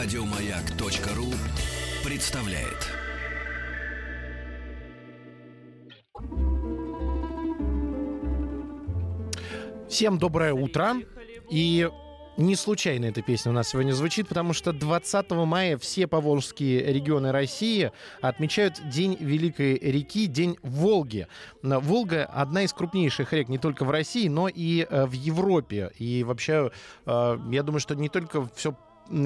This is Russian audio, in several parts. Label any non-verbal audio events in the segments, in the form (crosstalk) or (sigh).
Радиомаяк.ру представляет. Всем доброе утро. И не случайно эта песня у нас сегодня звучит, потому что 20 мая все поволжские регионы России отмечают День Великой реки, День Волги. Волга — одна из крупнейших рек не только в России, но и э, в Европе. И вообще, э, я думаю, что не только все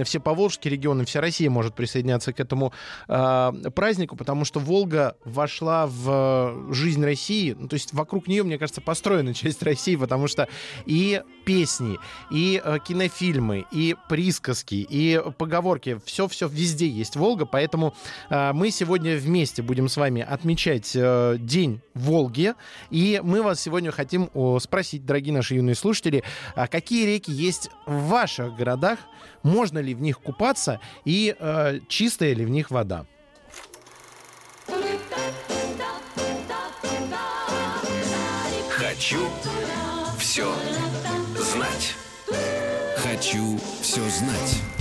все поволжские регионы, вся Россия может присоединяться к этому э, празднику, потому что Волга вошла в жизнь России, ну, то есть вокруг нее, мне кажется, построена (laughs) часть России, потому что и песни, и э, кинофильмы, и присказки, и поговорки, все-все везде есть Волга, поэтому э, мы сегодня вместе будем с вами отмечать э, День Волги, и мы вас сегодня хотим спросить, дорогие наши юные слушатели, а какие реки есть в ваших городах, можно ли в них купаться и э, чистая ли в них вода. Хочу все знать. Хочу все знать.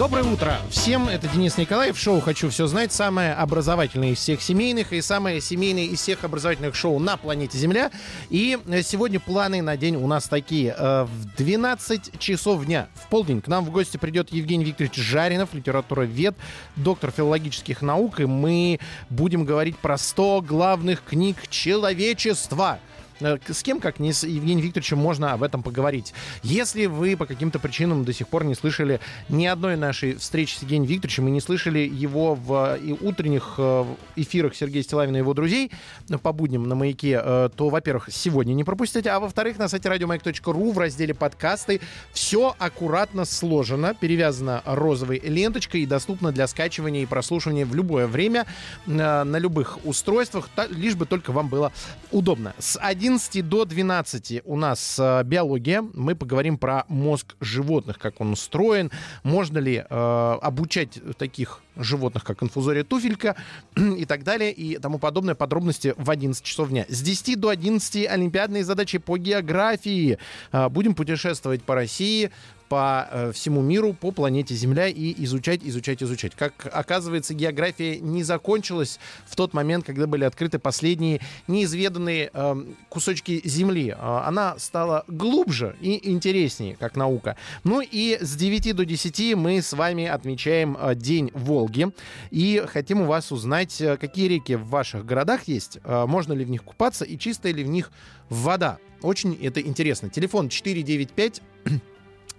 Доброе утро всем, это Денис Николаев, шоу «Хочу все знать», самое образовательное из всех семейных и самое семейное из всех образовательных шоу на планете Земля. И э, сегодня планы на день у нас такие. Э, в 12 часов дня, в полдень, к нам в гости придет Евгений Викторович Жаринов, литературовед, доктор филологических наук, и мы будем говорить про 100 главных книг человечества – с кем, как не с Евгением Викторовичем, можно об этом поговорить. Если вы по каким-то причинам до сих пор не слышали ни одной нашей встречи с Евгением Викторовичем и не слышали его в и утренних э, эфирах Сергея Стилавина и его друзей э, по будням на «Маяке», то, во-первых, сегодня не пропустите, а во-вторых, на сайте радиомаяк.ру в разделе «Подкасты» все аккуратно сложено, перевязано розовой ленточкой и доступно для скачивания и прослушивания в любое время на любых устройствах, лишь бы только вам было удобно. С 1 11 до 12 у нас э, биология. Мы поговорим про мозг животных, как он устроен. Можно ли э, обучать таких животных, как инфузория туфелька (clears throat) и так далее, и тому подобное. Подробности в 11 часов дня. С 10 до 11 олимпиадные задачи по географии. Э, будем путешествовать по России, по э, всему миру, по планете Земля и изучать, изучать, изучать. Как оказывается, география не закончилась в тот момент, когда были открыты последние неизведанные э, кусочки Земли. Э, она стала глубже и интереснее, как наука. Ну и с 9 до 10 мы с вами отмечаем э, День Волги. И хотим у вас узнать, какие реки в ваших городах есть, можно ли в них купаться и чистая ли в них вода. Очень это интересно. Телефон 495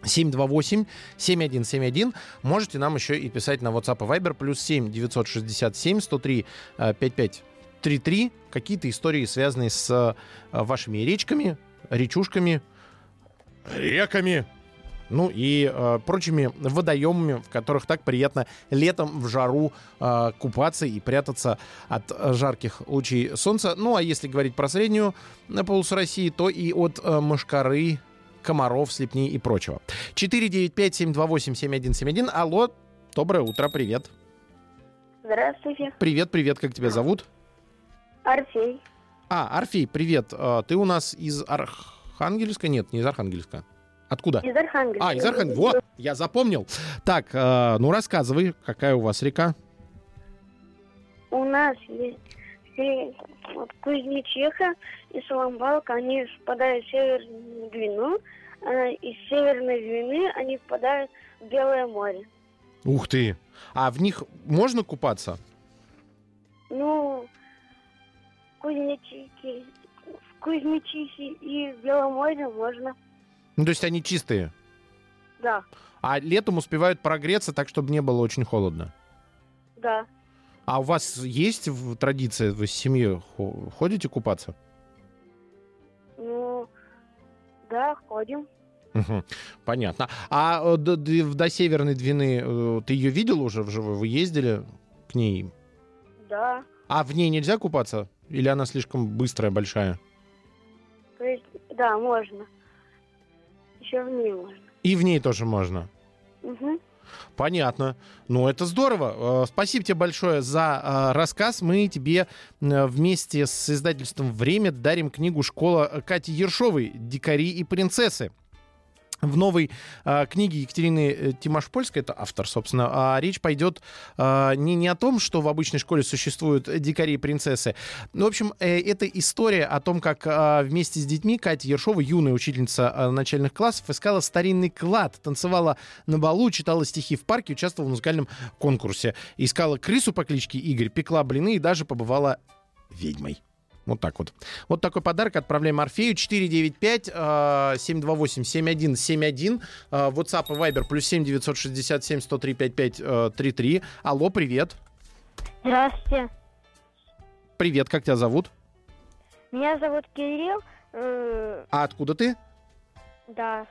728-7171. Можете нам еще и писать на WhatsApp и Viber. Плюс 7 967 103 55 33. Какие-то истории, связанные с э, вашими речками, речушками, реками, ну и э, прочими водоемами, в которых так приятно летом в жару э, купаться и прятаться от жарких лучей солнца. Ну а если говорить про среднюю полосу России, то и от э, Машкары комаров, слепней и прочего. 495-728-7171. Алло, доброе утро, привет. Здравствуйте. Привет, привет, как тебя зовут? Орфей. А, Орфей, привет. А, ты у нас из Архангельска? Нет, не из Архангельска. Откуда? Из Архангельска. А, из Архангельска. Вот, я запомнил. Так, а, ну рассказывай, какая у вас река? У нас есть вот, Кузнечиха и Соломбалка, они впадают в Северную Двину, а из Северной Двины они впадают в Белое море. Ух ты! А в них можно купаться? Ну, Кузнечихи, в Кузнечихе и в Белом море можно. Ну, то есть они чистые? Да. А летом успевают прогреться так, чтобы не было очень холодно? Да. А у вас есть традиция, вы с семьей ходите купаться? Ну, да, ходим. Угу, понятно. А э, до, до, Северной Двины э, ты ее видел уже вживую? Вы ездили к ней? Да. А в ней нельзя купаться? Или она слишком быстрая, большая? То есть, да, можно. Еще в ней можно. И в ней тоже можно? Угу. Понятно. Ну, это здорово. Э, спасибо тебе большое за э, рассказ. Мы тебе вместе с издательством «Время» дарим книгу «Школа Кати Ершовой. Дикари и принцессы». В новой э, книге Екатерины э, Тимошпольской, это автор, собственно, а речь пойдет э, не, не о том, что в обычной школе существуют дикари и принцессы. Ну, в общем, э, это история о том, как э, вместе с детьми Катя Ершова, юная учительница э, начальных классов, искала старинный клад, танцевала на балу, читала стихи в парке, участвовала в музыкальном конкурсе. Искала крысу по кличке Игорь, пекла блины и даже побывала ведьмой. Вот так вот. Вот такой подарок отправляем Орфею. 495-728-7171. Э, WhatsApp и Viber плюс 7 967 103 55 33. Алло, привет. Здравствуйте. Привет, как тебя зовут? Меня зовут Кирилл. Э, А откуда ты? да.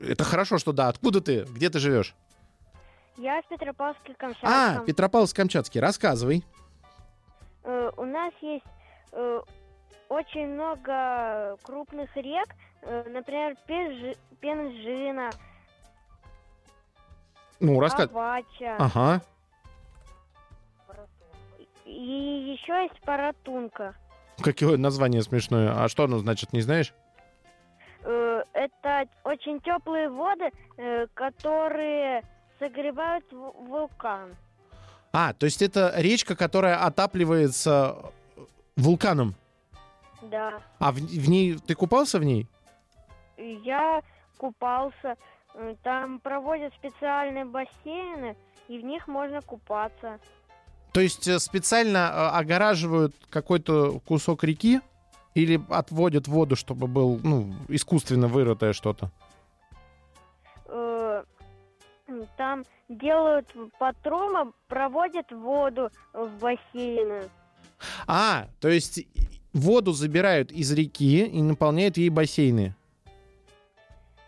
Это хорошо, что да. Откуда ты? Где ты живешь? Я в Петропавловске-Камчатском. А, Петропавловск-Камчатский. Рассказывай. Э, у нас есть э, очень много крупных рек, э, например, Пенжи- Пенжина, Ну, рассказывай. Авача. Ага. И еще есть Паратунка. Какое название смешное. А что оно значит, не знаешь? Э, это очень теплые воды, которые согревают ву- вулкан. А, то есть это речка, которая отапливается вулканом. Да. А в, в ней... Ты купался в ней? Я купался. Э, Там проводят специальные бассейны, и в них можно купаться. То есть э, специально э, огораживают какой-то кусок реки или отводят воду, чтобы был, ну, искусственно вырытое что-то? Там делают по трубам, проводят воду в бассейны. А, то есть воду забирают из реки и наполняют ей бассейны.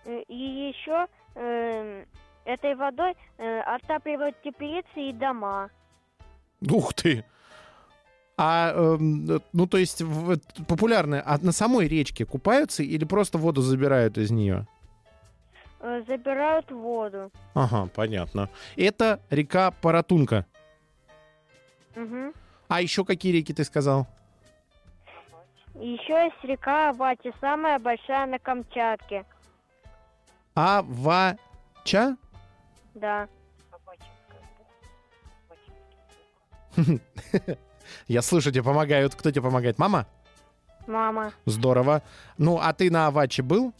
Э, И еще этой водой э, отапливают теплицы и дома. Ух ты! А, э, ну, то есть, в- популярно, а на самой речке купаются или просто воду забирают из нее? Э, Забирают воду. Ага, понятно. Это река Паратунка. Мгм. А еще какие реки ты сказал? Еще есть река Авачи, самая большая на Камчатке. Авача? Да. (laughs) Я слышу, тебе помогают. Кто тебе помогает? Мама? Мама. Здорово. Ну, а ты на Аваче был?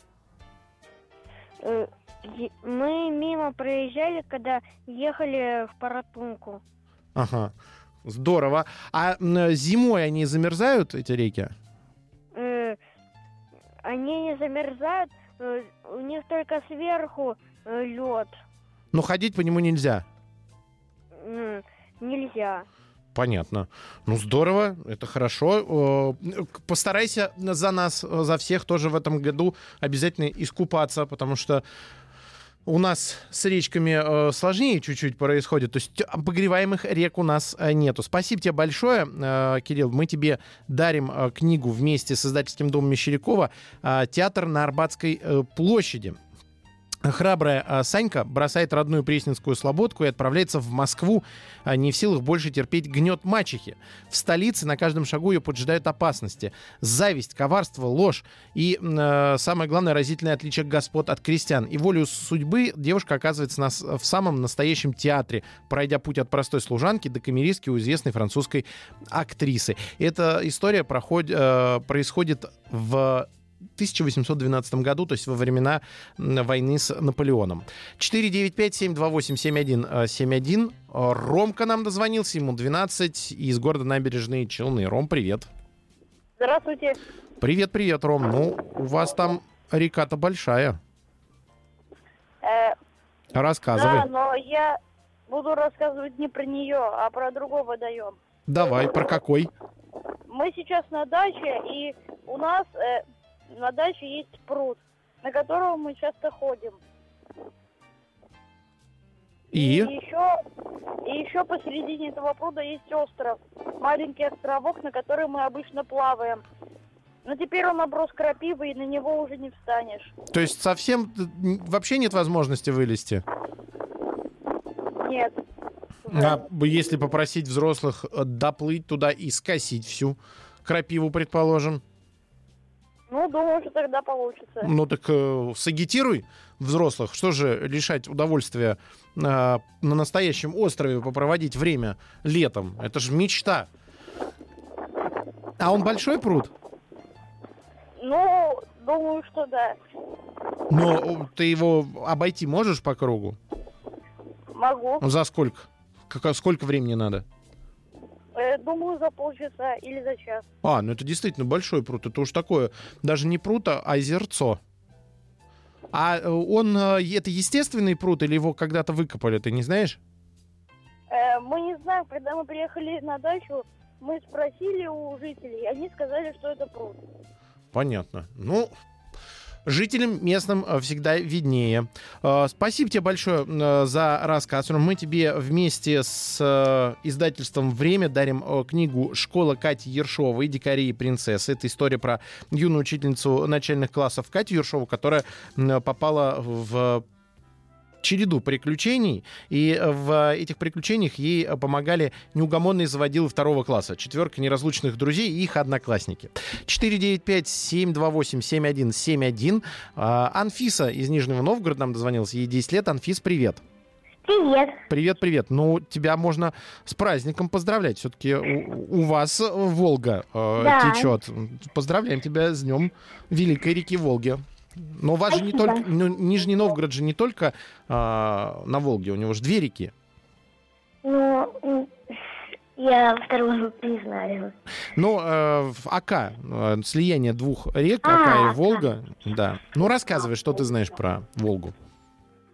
Э, Мы мимо проезжали, когда ехали в Паратунку. Ага. Здорово. А зимой они замерзают, эти реки? Э, Они не замерзают, э, у них только сверху лед. Но ходить по нему нельзя. Нельзя. Понятно. Ну, здорово, это хорошо. Э, Постарайся за нас, э, за всех тоже в этом году обязательно искупаться, потому что у нас с речками э, сложнее чуть-чуть происходит. То есть обогреваемых рек у нас э, нету. Спасибо тебе большое, э, Кирилл. Мы тебе дарим э, книгу вместе с издательским домом Мещерякова э, «Театр на Арбатской э, площади». Храбрая а, Санька бросает родную Пресненскую слободку и отправляется в Москву, а, не в силах больше терпеть гнет мачехи. В столице на каждом шагу ее поджидают опасности. Зависть, коварство, ложь и, э, самое главное, разительное отличие господ от крестьян. И волю судьбы девушка оказывается на с- в самом настоящем театре, пройдя путь от простой служанки до камеристки у известной французской актрисы. Эта история проходит, э, происходит в 1812 году, то есть во времена войны с Наполеоном. 495-728-7171. Э, Ромка нам дозвонился, ему 12, из города Набережные Челны. Ром, привет. Здравствуйте. Привет, привет, Ром. Ну, у вас там река-то большая. Э, Рассказывай. Да, но я буду рассказывать не про нее, а про другой водоем. Давай, про какой? Мы сейчас на даче, и у нас э, на даче есть пруд, на которого мы часто ходим. И? еще, и еще посередине этого пруда есть остров, маленький островок, на который мы обычно плаваем. Но теперь он оброс крапивой, и на него уже не встанешь. То есть совсем вообще нет возможности вылезти? Нет. А если попросить взрослых э, доплыть туда и скосить всю крапиву, предположим? Ну, думаю, что тогда получится. Ну так э, сагитируй взрослых. Что же лишать удовольствия э, на настоящем острове попроводить время летом? Это же мечта. А он большой пруд? Ну, думаю, что да. Но э, ты его обойти можешь по кругу? Могу. За сколько? Как- сколько времени надо? Э, думаю, за полчаса или за час. А, ну это действительно большой пруд. Это уж такое, даже не пруд, а озерцо. А э, он, э, это естественный пруд или его когда-то выкопали, ты не знаешь? Мы не знаем, когда мы приехали на дачу, мы спросили у жителей, и они сказали, что это пруд. Понятно. Ну, жителям местным э, всегда виднее. Э, Спасибо тебе большое э, за рассказ. Мы тебе вместе с издательством «Время» дарим книгу «Школа Кати Ершовой. Дикари и принцессы». Это история про юную учительницу начальных классов Катю Ершову, которая попала в череду приключений, и в этих приключениях ей помогали неугомонные заводилы второго класса, четверка неразлучных друзей и их одноклассники. 495-728-7171. А, Анфиса из Нижнего Новгорода нам дозвонилась, ей 10 лет. Анфис, привет. Привет. Привет, привет. Ну, тебя можно с праздником поздравлять. Все-таки у, у вас Волга э, Да. течет. Поздравляем тебя с днем Великой реки Волги. Но у вас же не только... ну, Нижний Новгород же не только а, на Волге, у него же две реки. Ну, я вторую не знаю. Ну, э, в Ака, э, слияние двух рек, А, Ака и. Волга. Да. Ну, рассказывай, что ты знаешь про Волгу.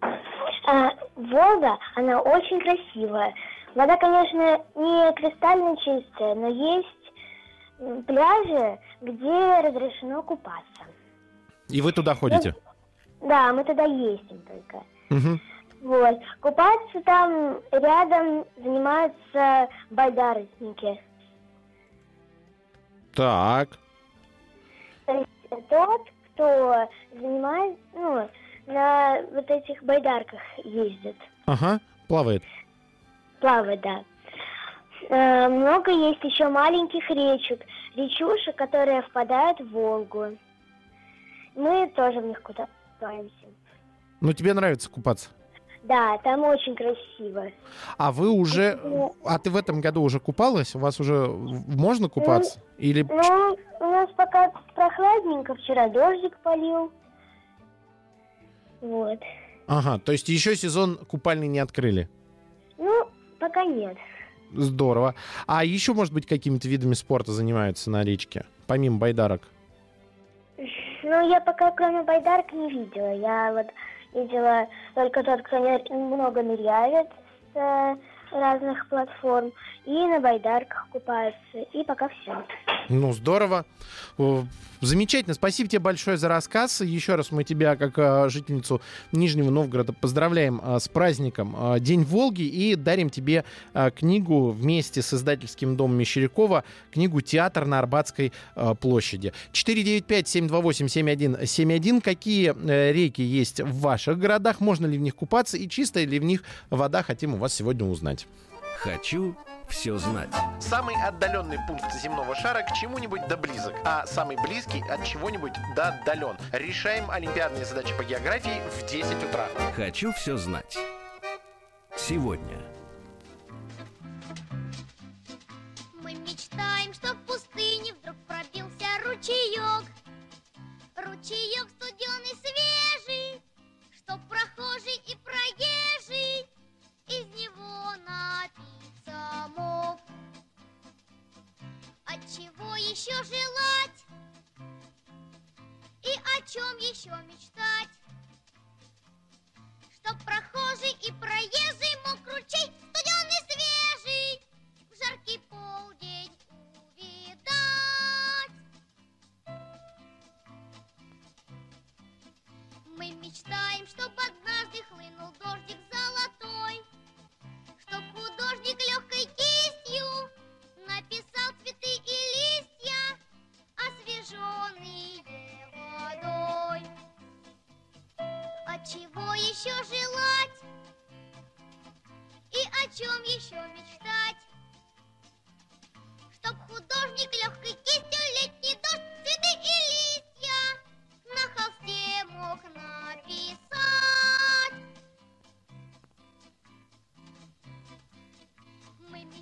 А, Волга, она очень красивая. Вода, конечно, не кристально чистая, но есть пляжи, где разрешено купаться. И вы туда ходите? Да, мы туда ездим только. Мгм. Вот. Купаться там рядом занимаются байдарочники. Так. То есть тот, кто занимает, ну, на вот этих байдарках ездит. Ага. Плавает. Плавает, да. Э, много есть еще маленьких речек, речушек, которые впадают в Волгу. Мы тоже в них купаемся. Ну, тебе нравится купаться? Да, там очень красиво. А вы уже... А ты в этом году уже купалась? У вас уже можно купаться? Или... Ну, у нас пока прохладненько, вчера дождик полил. Вот. Ага, то есть еще сезон купальный не открыли. Ну, пока нет. Здорово. А еще, может быть, какими-то видами спорта занимаются на речке? Помимо байдарок? Ну, я пока кроме байдарок не видела. Я вот видела только тот, кто не- много ныряет с э, разных платформ, и на байдарках купаются, и пока все. Ну, здорово. Замечательно. Спасибо тебе большое за рассказ. Еще раз мы тебя, как э, жительницу Нижнего Новгорода, поздравляем э, с праздником э, День Волги и дарим тебе книгу вместе с издательским домом Мещерякова, книгу «Театр на Арбатской площади». 495-728-7171. Какие реки есть в ваших городах? Можно ли в них купаться? И чистая ли в них вода? Хотим у вас сегодня узнать. Хочу все знать. Самый отдаленный пункт земного шара к чему-нибудь да близок, а самый близкий от чего-нибудь да отдален. Решаем олимпиадные задачи по географии в 10 утра. Хочу все знать. Сегодня. Мы мечтаем, что в пустыне вдруг пробился ручеек. Ручеек студеный, свежий, чем еще мечтать?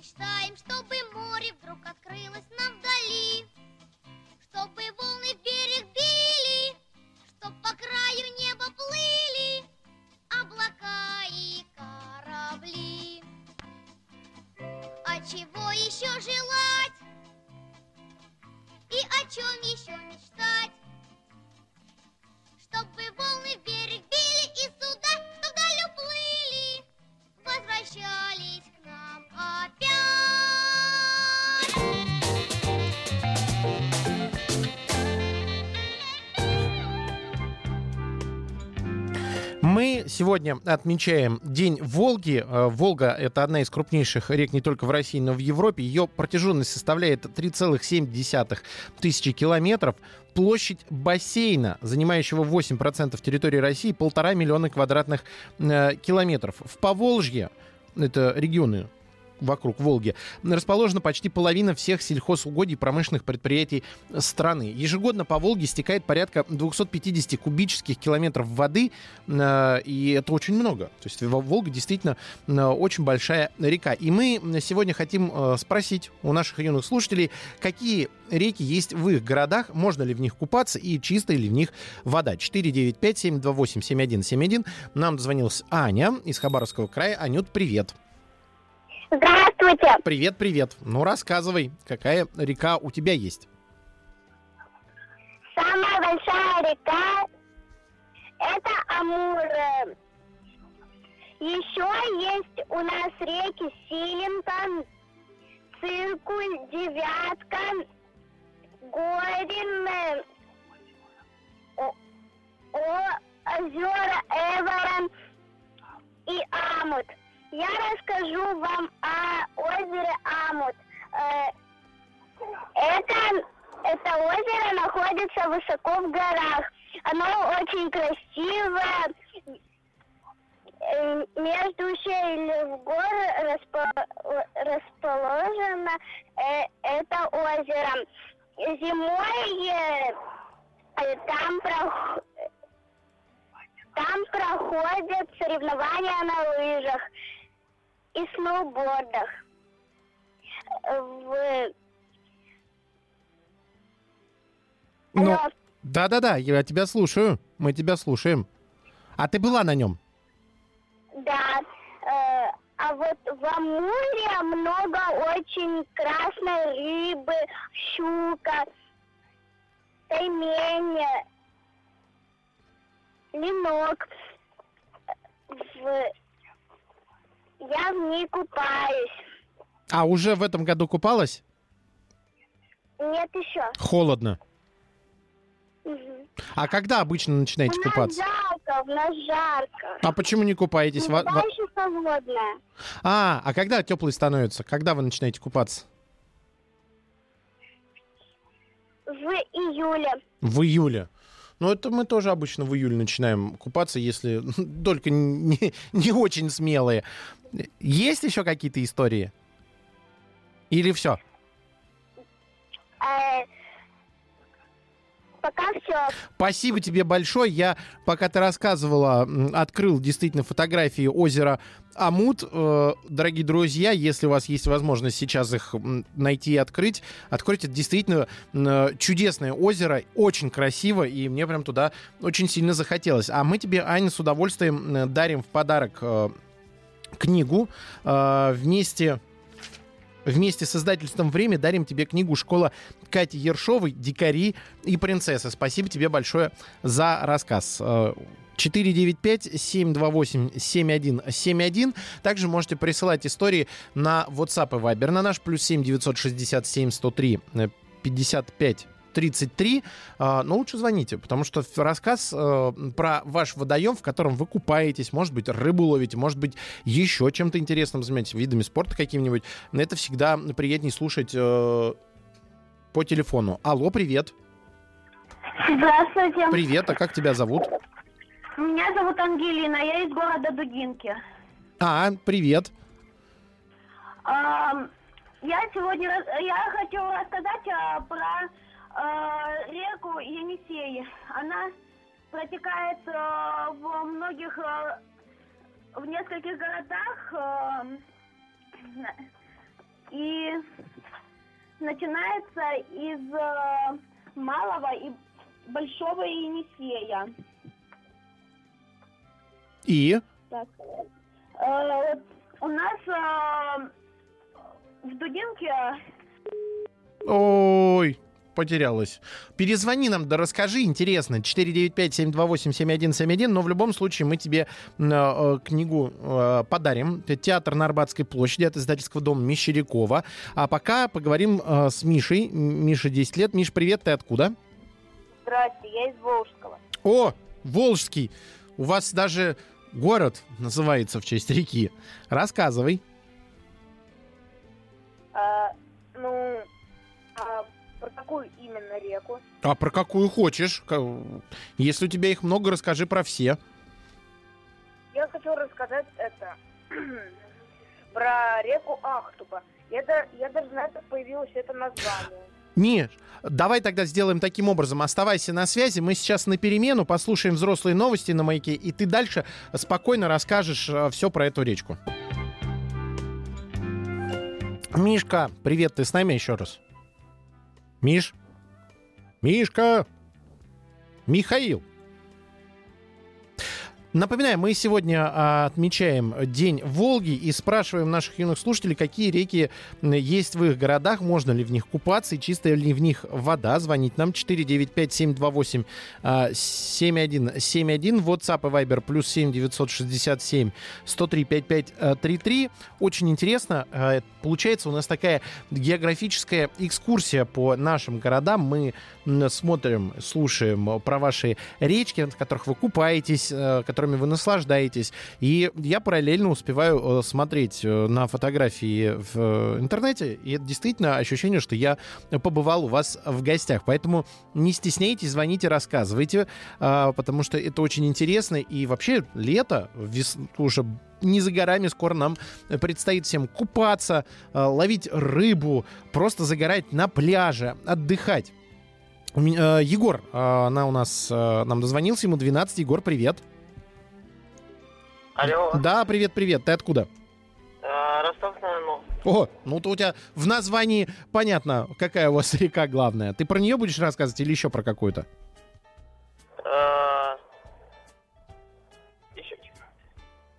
мечтаем, чтобы море вдруг открылось нам вдали. Сегодня отмечаем День Волги. Э, Волга — это одна из крупнейших рек не только в России, но и в Европе. Ее протяженность составляет 3,7 тысячи километров. Площадь бассейна, занимающего 8% территории России, полтора миллиона квадратных э, километров. В Поволжье, это регионы вокруг Волги, расположена почти половина всех сельхозугодий и промышленных предприятий страны. Ежегодно по Волге стекает порядка 250 кубических километров воды, э, и это очень много. То есть Во- Волга действительно э, очень большая река. И мы сегодня хотим э, спросить у наших юных слушателей, какие реки есть в их городах, можно ли в них купаться и чистая ли в них вода. 495-728-7171. Нам дозвонилась Аня из Хабаровского края. Анют, привет. Здравствуйте. Привет, привет. Ну, рассказывай, какая река у тебя есть? Самая большая река – это Амур. Еще есть у нас реки Силинка, Циркуль, Девятка, Горин, О- О- озера Эвера и Амут. Я расскажу вам о озере Амут. Э, Это, это озеро находится высоко в горах. Оно очень красивое. Э, Между ущельев гор распо- расположено э, это озеро. Зимой там, там проходят соревнования на лыжах и сноубордах. В Ну, да-да-да, я тебя слушаю. Мы тебя слушаем. А ты была на нем? Да. э, а вот в Амуре много очень красной рыбы, щука, таймень, ленок. В- Я в ней купаюсь. А уже в этом году купалась? Нет еще. Холодно. Мгм. А когда обычно начинаете У нас купаться? жарко, у нас жарко. А почему не купаетесь? Во- Вода во- еще холодная. А, а когда теплый становится? Когда вы начинаете купаться? В июле. В июле. Ну, это мы тоже обычно в июле начинаем купаться, если (laughs) только не, не очень смелые. Есть еще какие-то истории? Или все? Э, пока все. Спасибо тебе большое. Я, пока ты рассказывала, открыл действительно фотографии озера Амут. Э, Дорогие друзья, если у вас есть возможность сейчас их найти и открыть, откройте. Это действительно м, чудесное озеро, очень красиво, и мне прям туда очень сильно захотелось. А мы тебе, Аня, с удовольствием дарим в подарок э, книгу э, вместе... Вместе с издательством «Время» дарим тебе книгу «Школа Кати Ершовой. Дикари и принцессы». Спасибо тебе большое за рассказ. Э, 495-728-7171. Также можете присылать истории на WhatsApp и Viber на наш плюс 7 967 103 э, 55 33, А, но лучше звоните, потому что рассказ э, про ваш водоем, в котором вы купаетесь, может быть, рыбу ловите, может быть, еще чем-то интересным занимаетесь, видами спорта какими-нибудь, это всегда приятнее слушать э, по телефону. Алло, привет. Здравствуйте. Привет, а как тебя зовут? Меня зовут Ангелина, я из города Дудинки. А, привет. Ам, Я сегодня я хочу рассказать а, про а, реку Енисей. Она протекает а, во многих, а, в нескольких городах а, и начинается из а, Малого и Большого Енисея. И? Так. Э, вот у нас э, в Дудинке Ой, потерялась. Перезвони нам, да расскажи, интересно. 495-728-7171, но в любом случае мы тебе э, э, книгу э, подарим. Театр на Арбатской площади от издательского дома Мещерякова. А пока поговорим э, с Мишей. Миша 10 лет. Миш, привет, ты откуда? Здрасте, я из Волжского. О, Волжский. У вас даже город называется в честь реки. Рассказывай. А, ну, а про какую именно реку? А про какую хочешь? Если у тебя их много, расскажи про все. Я хочу рассказать это (clears throat) про реку Ахтуба. Я, я даже знаю, как появилось это название. Нет, давай тогда сделаем таким образом. Оставайся на связи. Мы сейчас на перемену послушаем взрослые новости на маяке, и ты дальше спокойно расскажешь все про эту речку. Мишка, привет, ты с нами еще раз? Миш? Мишка? Михаил? Напоминаю, мы сегодня а, отмечаем День Волги и спрашиваем наших юных слушателей, какие реки есть в их городах, можно ли в них купаться и чистая ли в них вода. Звонить нам 495-728-7171, WhatsApp и Viber плюс 7 967 103 5533. Очень интересно. а, Получается у нас такая географическая экскурсия по нашим городам. Мы смотрим, слушаем про ваши речки, в которых вы купаетесь, э, которыми вы наслаждаетесь. И я параллельно успеваю э, смотреть э, на фотографии в э, интернете. И это действительно ощущение, что я побывал у вас в гостях. Поэтому не стесняйтесь, звоните, рассказывайте, а, потому что это очень интересно. И вообще лето, вес... уже не за горами, скоро нам предстоит всем купаться, ловить рыбу, просто загорать на пляже, отдыхать. Егор, она у нас нам дозвонился, ему 12. Егор, привет. Алло, Да, привет, привет. Ты откуда? э, Ростов-на-Дону. О, ну то у тебя в названии понятно, какая у вас (laughs) река главная. Ты про нее будешь рассказывать или еще про какую-то? Э, Еще чего?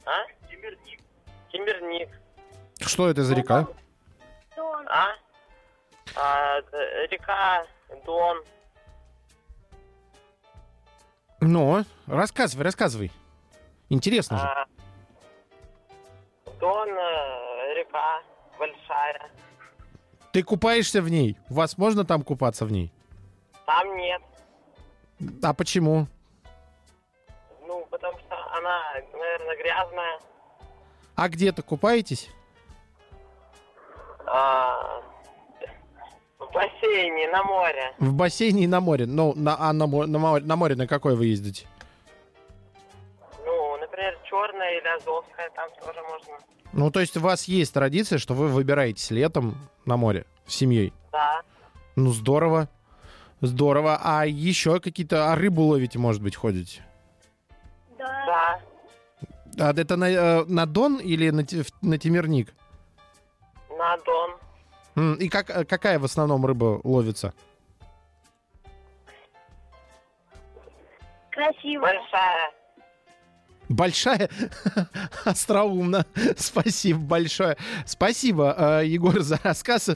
А? Кимберник. Кимберник. Что это за река? Дон. А? А, э, река Дон. Ну, рассказывай, рассказывай. Интересно же. А, Дон, река большая. Ты купаешься в ней? У вас можно там купаться в ней? Там нет. А почему? Ну, потому что она, наверное, грязная. А где-то купаетесь? А, в бассейне, на море. В бассейне и на море. Ну, на, а на, на, на море на какое вы ездите? Ну, черная или азовская, там тоже можно. Ну, то есть у вас есть традиция, что вы выбираетесь летом на море с семьей? Да. Ну, здорово. Здорово. А еще какие-то... А рыбу ловите, может быть, ходите? Да. Да. А это на, э, на Дон или на, на Темирник? На Дон. И как, э, какая в основном рыба ловится? Красиво. Большая. Большая? (laughs) Остроумно. Спасибо большое. Спасибо, э, Егор, за рассказ.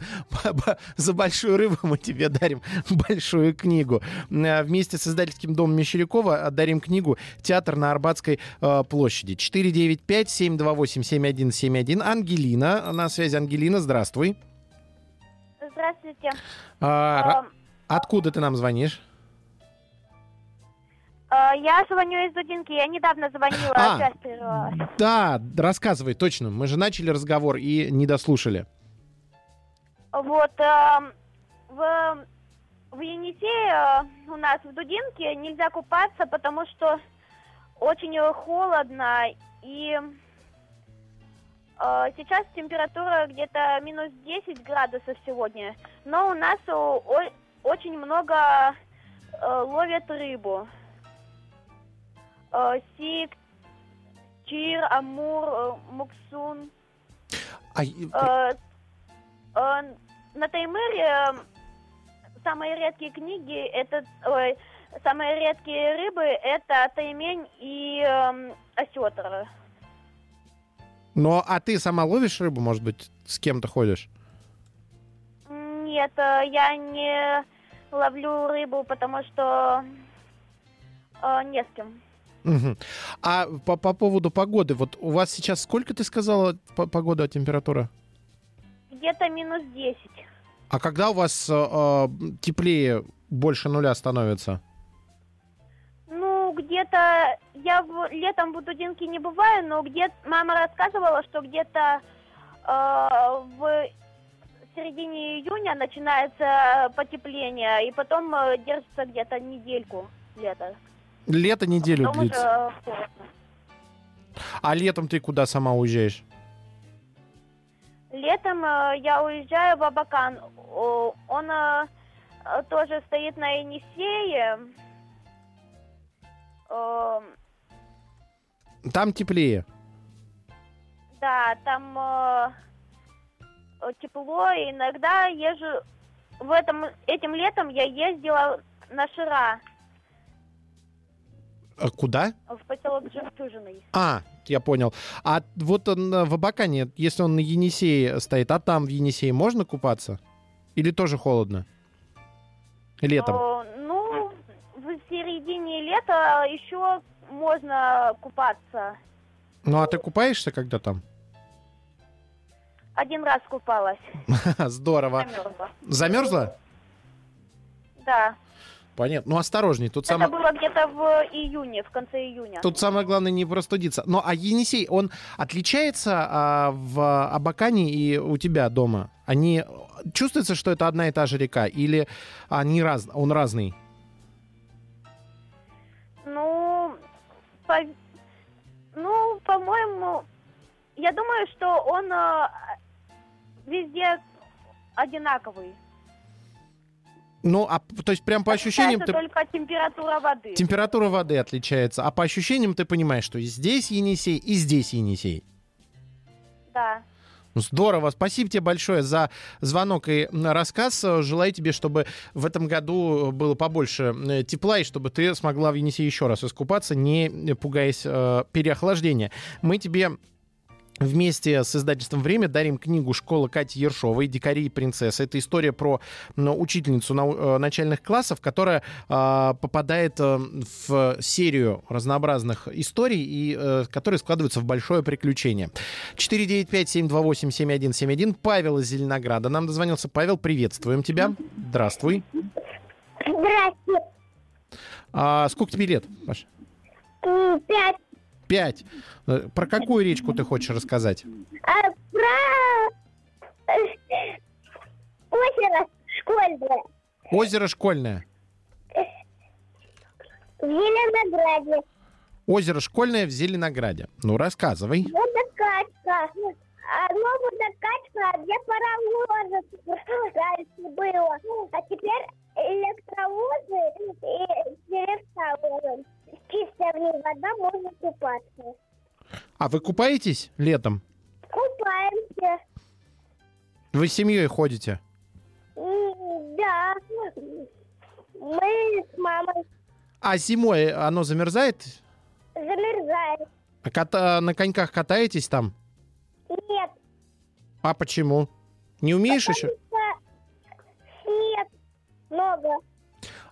За большую рыбу мы тебе дарим большую книгу. Э, Вместе с издательским домом Мещерякова отдарим книгу «Театр на Арбатской э, площади». 495-728-7171. Ангелина. На связи Ангелина. Здравствуй. Здравствуйте. А, Эм, Откуда ты нам звонишь? Э, Я звоню из Дудинки. Я недавно звонила, А. прервалась. Да, рассказывай, точно. Мы же начали разговор и не дослушали. Вот, эм, в, в Енисее э, у нас в Дудинке нельзя купаться, потому что очень э, холодно, и э, сейчас температура где-то минус 10 градусов сегодня, но у нас э, о- очень много э, ловят рыбу. Э, Сик, Чир, Амур, э, Муксун. А, Э, э, на Таймыре э, самые редкие книги, это ой, самые редкие рыбы, это таймень и эм, осетр. Но, а ты сама ловишь рыбу, может быть, с кем-то ходишь? Нет, э, я не ловлю рыбу, потому что э, не с кем. Мгм. А по, по поводу погоды, вот у вас сейчас сколько ты сказала по- погода, температура? Где-то минус 10. А когда у вас э, э, теплее больше нуля становится? Ну, где-то я в- летом в Будудинке не бываю, но где мама рассказывала, что где-то э, в середине июня начинается потепление, и потом э, держится где-то недельку лето. Лето неделю Потом уже длится. холодно. А летом ты куда сама уезжаешь? Летом э, я уезжаю в Абакан. О, Он э, э, тоже стоит на Енисее. Э, Там теплее. Да, там э, э, тепло, иногда езжу... В этом, этим летом я ездила на Шира, А куда? в поселок Жемчужиной. А, я понял. А вот он э, в Абакане, если он на Енисее стоит, а там в Енисее можно купаться? Или тоже холодно? Летом. Э, ну, в середине лета еще можно купаться. Ну а ты купаешься когда там? Один раз купалась, (laughs) Здорово. замерзла. Замерзла? Да, Понятно. Ну осторожней, тут это самое... было где-то в июне, в конце июня. Тут самое главное не простудиться. Ну, а Енисей, он отличается а, в Абакане и у тебя дома? Они... Чувствуется, что это одна и та же река? Или они раз... он разный? Ну, по- ну, по-моему, я думаю, что он э, везде одинаковый. Ну, а то есть прям по ощущениям ты... Только температура воды. Температура воды отличается, а по ощущениям ты понимаешь, что и здесь Енисей, и здесь Енисей. Да. Ну, Здорово, спасибо тебе большое за звонок и рассказ. Желаю тебе, чтобы в этом году было побольше э, тепла и чтобы ты смогла в Енисее еще раз искупаться, не пугаясь э, переохлаждения. Мы тебе Вместе с издательством «Время» дарим книгу «Школа Кати Ершовой. Дикари и принцессы». Это история про ну, учительницу э, начальных классов, которая а, попадает э, в серию разнообразных историй, и, э, которые складываются в большое приключение. 495-728-7171. Павел из Зеленограда нам дозвонился. Павел, приветствуем тебя. Здравствуй. Здравствуйте. А, сколько тебе лет, Паша? Пять. Пять. Э, Про какую речку ты хочешь рассказать? А про э, озеро школьное Озеро Школьное. в Зеленограде. Озеро Школьное в Зеленограде. Ну, рассказывай. Водокачка. Оно водокачка, а где паровозы раньше было. А теперь электровозы и директовозы. Чистая в ней вода, можно купаться. А вы купаетесь летом? Купаемся. Вы с семьей ходите? М, Да. Мы с мамой А зимой оно замерзает? замерзаем. А ката- на коньках катаетесь там? Нет, А почему? Не умеешь еще? нет, много.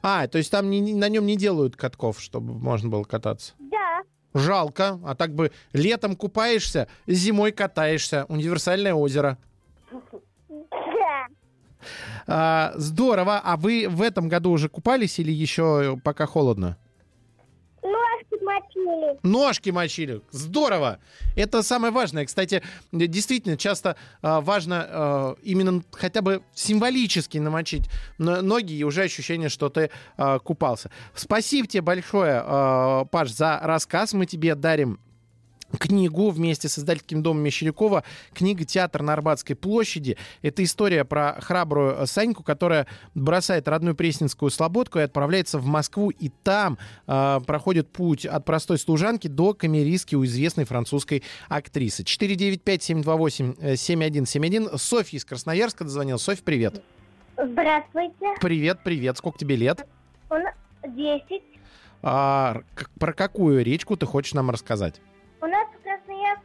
А, то есть там не- на нем не делают катков, чтобы можно было кататься. Да. Жалко. А так бы летом купаешься, зимой катаешься. Универсальное озеро. Да. А, здорово. А вы в этом году уже купались или еще пока холодно? Ножки мочили. Ножки мочили. Здорово. Это самое важное. Кстати, действительно, часто а, важно а, именно хотя бы символически намочить но- ноги, и уже ощущение, что ты а, купался. Спасибо тебе большое, а, Паш, за рассказ. Мы тебе дарим книгу вместе с издательским домом Мещерякова. Книга «Театр на Арбатской площади». Это история про храбрую Саньку, которая бросает родную Пресненскую слободку и отправляется в Москву. И там э, проходит путь от простой служанки до камеристки у известной французской актрисы. 495-728-7171. Софья из Красноярска дозвонила. Софья, привет. Здравствуйте. Привет, привет. Сколько тебе лет? Нас 10. А, про какую речку ты хочешь нам рассказать?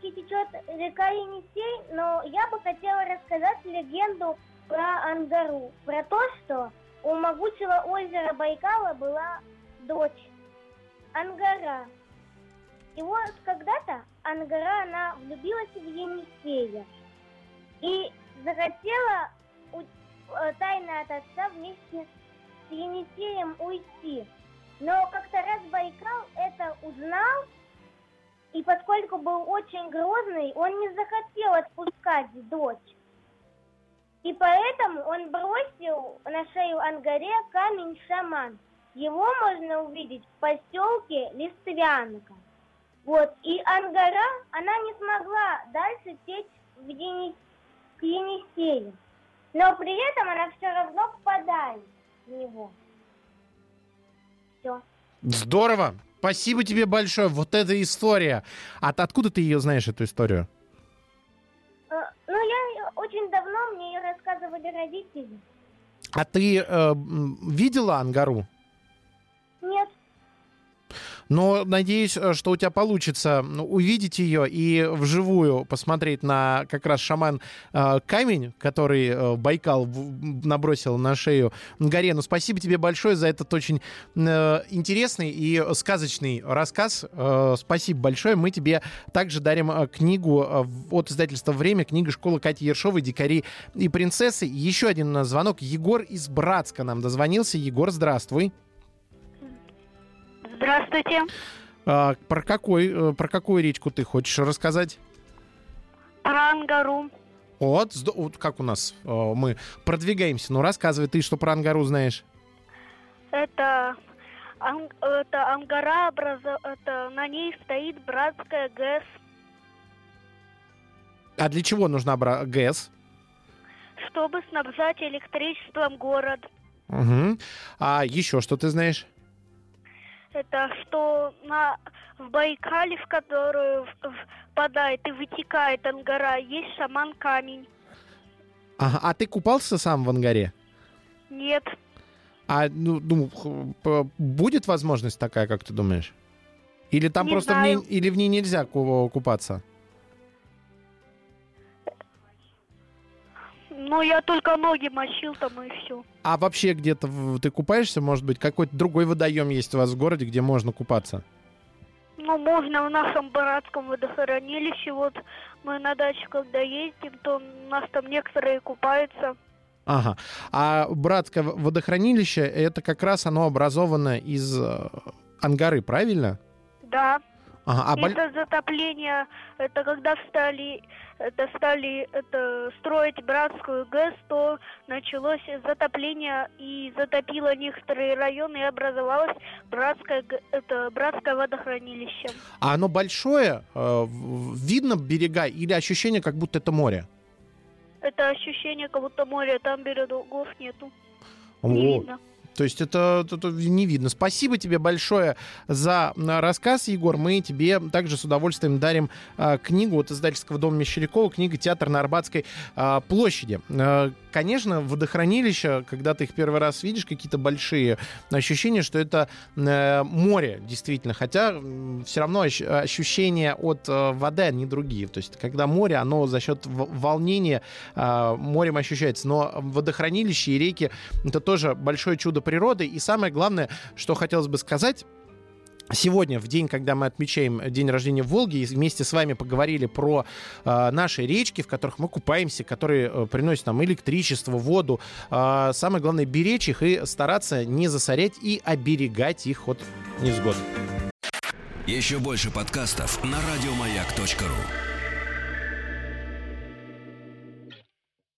Красноярске течет река Енисей, но я бы хотела рассказать легенду про Ангару. Про то, что у могучего озера Байкала была дочь Ангара. И вот когда-то Ангара, она влюбилась в Енисея и захотела у- э, тайно от отца вместе с Енисеем уйти. Но как-то раз Байкал это узнал, и поскольку был очень грозный, он не захотел отпускать дочь. И поэтому он бросил на шею Ангаре камень-шаман. Его можно увидеть в поселке Листвянка. Вот. И Ангара, она не смогла дальше течь в Ени- к Енисею. Но при этом она все равно попадает в него. Все. Здорово. Спасибо тебе большое. Вот эта история. От, откуда ты ее знаешь, эту историю? Э, Ну, я очень давно мне ее рассказывали родители. А ты э, видела Ангару? Но надеюсь, э, что у тебя получится ну, увидеть ее и вживую посмотреть на как раз шаман э, камень, который э, Байкал набросил на шею горе. Ну, спасибо тебе большое за этот очень интересный и сказочный рассказ. Спасибо большое. Мы тебе также дарим книгу от издательства «Время», книга школы Кати Ершовой «Дикари и принцессы». Еще один звонок. Егор из Братска нам дозвонился. Егор, здравствуй. Здравствуйте. А, про, какой, э, про какую речку ты хочешь рассказать? Про Ангару. Вот, вот как у нас э, мы продвигаемся. Ну, рассказывай ты, что про Ангару знаешь. Это, Ан- это Ангара, образо- это, на ней стоит братская ГЭС, А для чего нужна бра- ГЭС? чтобы снабжать электричеством город. Мгм. А еще что ты знаешь? Это что на, в Байкале, в которую в- впадает и вытекает Ангара, есть шаман-камень. Ага, а ты купался сам в Ангаре? Нет, А ну, ну, будет возможность такая, как ты думаешь? Или там Не просто в знаю. ней, или в ней нельзя ку- купаться? Ну я только ноги мочил там и все. А вообще где-то в- ты купаешься? Может быть, какой-то другой водоем есть у вас в городе, где можно купаться? Ну, можно в нашем братском водохранилище. Вот мы на дачу, когда ездим, то у нас там некоторые купаются. Ага. А братское водохранилище, это как раз оно образовано из э, ангары, правильно? Да. Ага. А боль- Из-за затопления, это когда стали, это стали это, строить братскую ГЭС, то началось затопление и затопило некоторые районы и образовалось братское, это, братское водохранилище. а оно большое? э, видно берега или ощущение, как будто это море? Это ощущение, как будто море, там берегов нету. Не О, видно. То есть это, это- не видно. Спасибо тебе большое за а, рассказ, Егор. Мы тебе также с удовольствием дарим а, книгу от издательского дома Мещерякова, книга «Театр на Арбатской а, площади». А, конечно, водохранилища, когда ты их первый раз видишь, какие-то большие ощущения, что это э, море, действительно. Хотя все равно ощ- ощущения от э, воды, они другие. То есть когда море, оно за счет волнения а, морем ощущается. Но водохранилища и реки это тоже большое чудо природы. И самое главное, что хотелось бы сказать, Сегодня, в день, когда мы отмечаем день рождения Волги, и вместе с вами поговорили про э, наши речки, в которых мы купаемся, которые э, приносят нам электричество, воду. Э, самое главное, беречь их и стараться не засорять и оберегать их от невзгод. Еще больше подкастов на радиомаяк.ру.